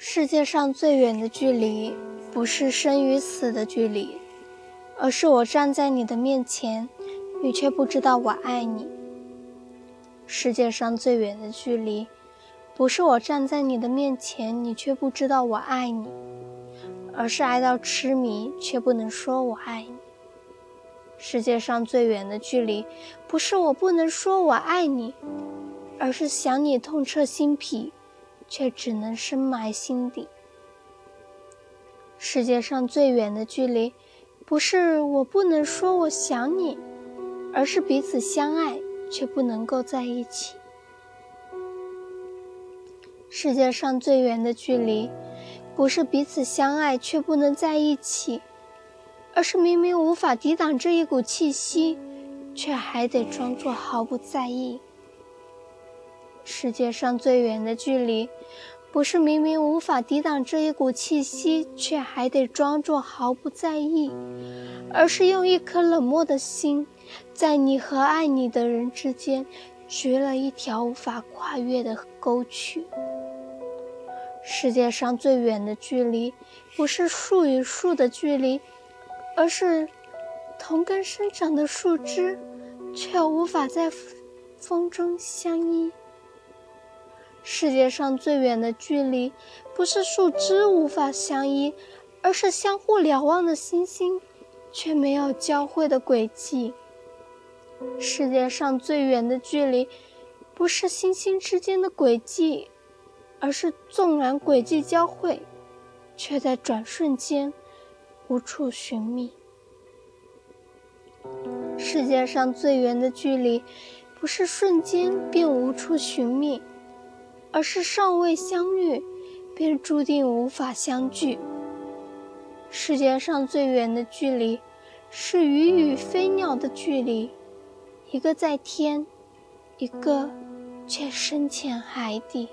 世界上最远的距离，不是生与死的距离，而是我站在你的面前，你却不知道我爱你。世界上最远的距离，不是我站在你的面前，你却不知道我爱你，而是爱到痴迷却不能说我爱你。世界上最远的距离，不是我不能说我爱你，而是想你痛彻心脾，却只能深埋心底。世界上最远的距离，不是我不能说我想你，而是彼此相爱却不能够在一起。世界上最远的距离，不是彼此相爱却不能在一起。而是明明无法抵挡这一股气息，却还得装作毫不在意。世界上最远的距离，不是明明无法抵挡这一股气息，却还得装作毫不在意，而是用一颗冷漠的心，在你和爱你的人之间，掘了一条无法跨越的沟渠。世界上最远的距离，不是树与树的距离。而是同根生长的树枝，却无法在风中相依。世界上最远的距离，不是树枝无法相依，而是相互瞭望的星星，却没有交汇的轨迹。世界上最远的距离，不是星星之间的轨迹，而是纵然轨迹交汇，却在转瞬间。无处寻觅。世界上最远的距离，不是瞬间便无处寻觅，而是尚未相遇，便注定无法相聚。世界上最远的距离，是鱼与飞鸟的距离，一个在天，一个却深潜海底。